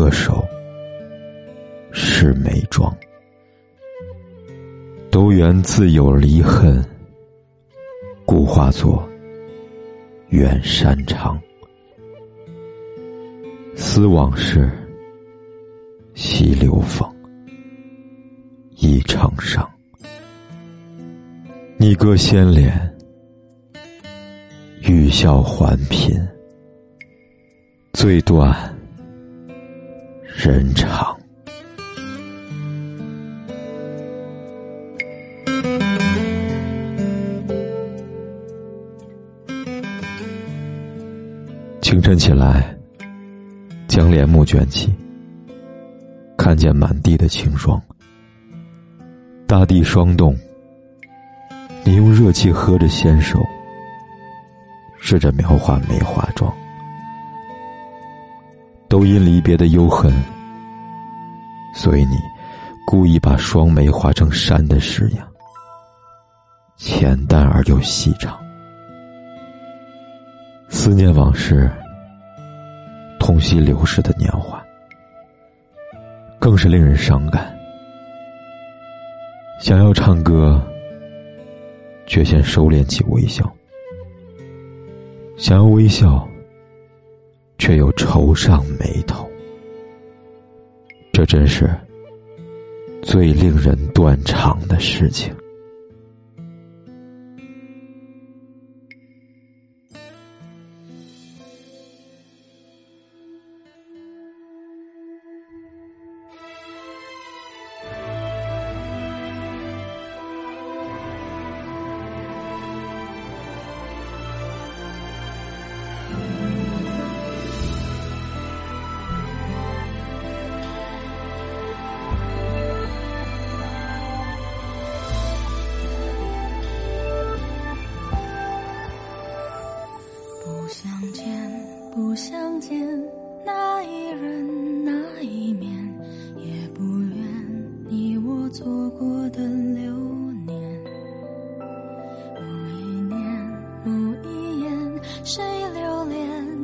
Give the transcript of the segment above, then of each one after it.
歌手是眉庄？都缘自有离恨，故化作远山长。思往事，惜流风，忆成伤。你歌先脸，欲笑还颦，最断。人长，清晨起来，将帘幕卷起，看见满地的清霜。大地霜冻，你用热气喝着纤手，试着描画梅花妆。不因离别的忧恨，所以你故意把双眉画成山的式样，浅淡而又细长。思念往事，痛惜流逝的年华，更是令人伤感。想要唱歌，却先收敛起微笑；想要微笑。却又愁上眉头，这真是最令人断肠的事情。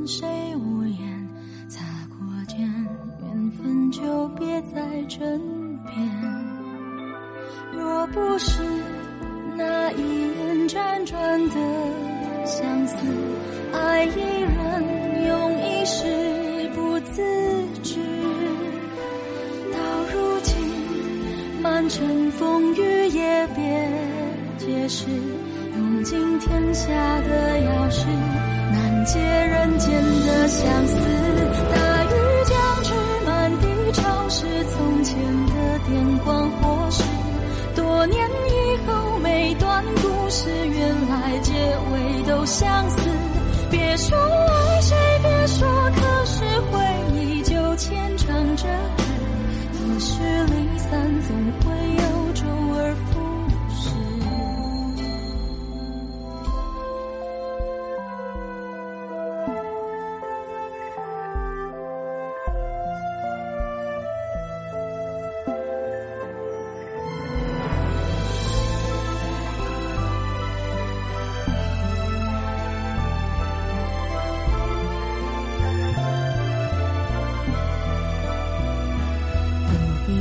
谁无言，擦过肩，缘分就别在身边。若不是那一眼辗转的相思，爱一人。用一世不自知，到如今满城风雨也别解释，用尽天下的钥匙解人间的相思。大雨将至，满地潮湿，从前的电光火石，多年以后每段故事，原来结尾都相似。别说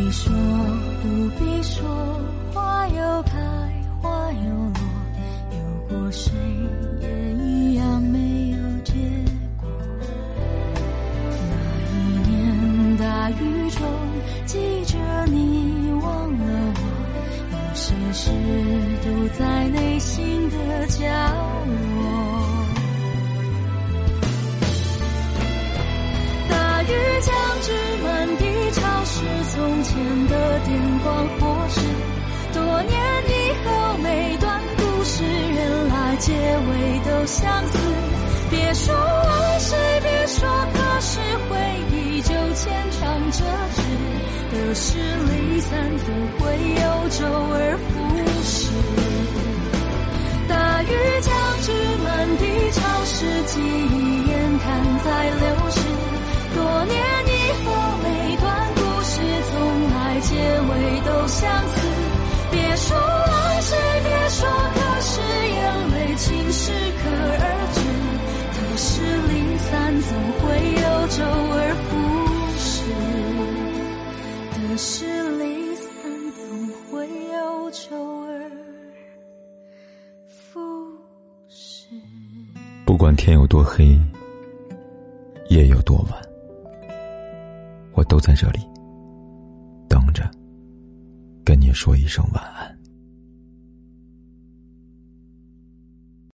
你说不必说，花又开花又落，有过谁也一样没有结果。那一年大雨中，记着你忘了我，有些事都在内心的角落。电光火石，多年以后每段故事，原来结尾都相似。别说爱谁，别说可是回忆就牵。折纸，得失离散总会有周而复始。大雨将至，满地潮湿，记忆眼看在流逝。多年可是离散总会有周而复始。不管天有多黑，夜有多晚，我都在这里等着，跟你说一声晚安。